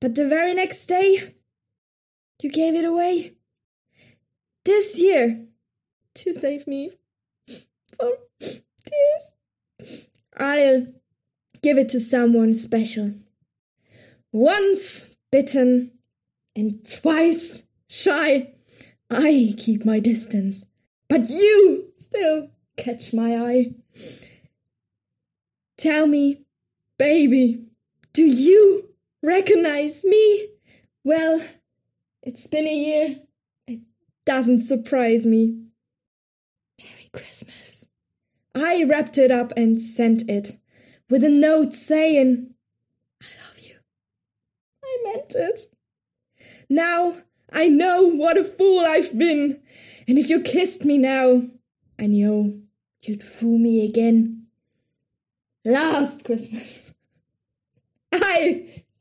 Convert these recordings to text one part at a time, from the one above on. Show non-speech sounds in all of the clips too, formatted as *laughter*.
but the very next day, you gave it away. This year, to save me from tears, I'll give it to someone special. Once bitten and twice shy, I keep my distance, but you still catch my eye. Tell me, baby, do you recognize me? Well, it's been a year. It doesn't surprise me. Merry Christmas. I wrapped it up and sent it with a note saying, I love you. I meant it. Now I know what a fool I've been, and if you kissed me now, I know you'd fool me again. Last Christmas, *laughs* I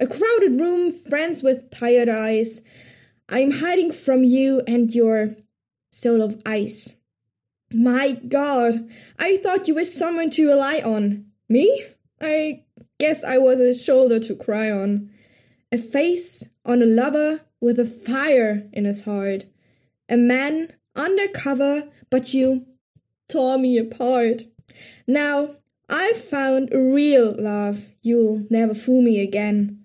A crowded room, friends with tired eyes. I'm hiding from you and your soul of ice. My god, I thought you were someone to rely on. Me? I guess I was a shoulder to cry on. A face on a lover with a fire in his heart. A man undercover, but you tore me apart. Now I've found a real love. You'll never fool me again.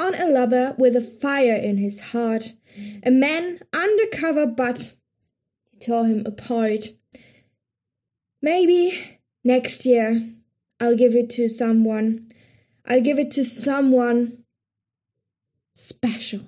on a lover with a fire in his heart, a man undercover, but he tore him apart. Maybe next year I'll give it to someone. I'll give it to someone special.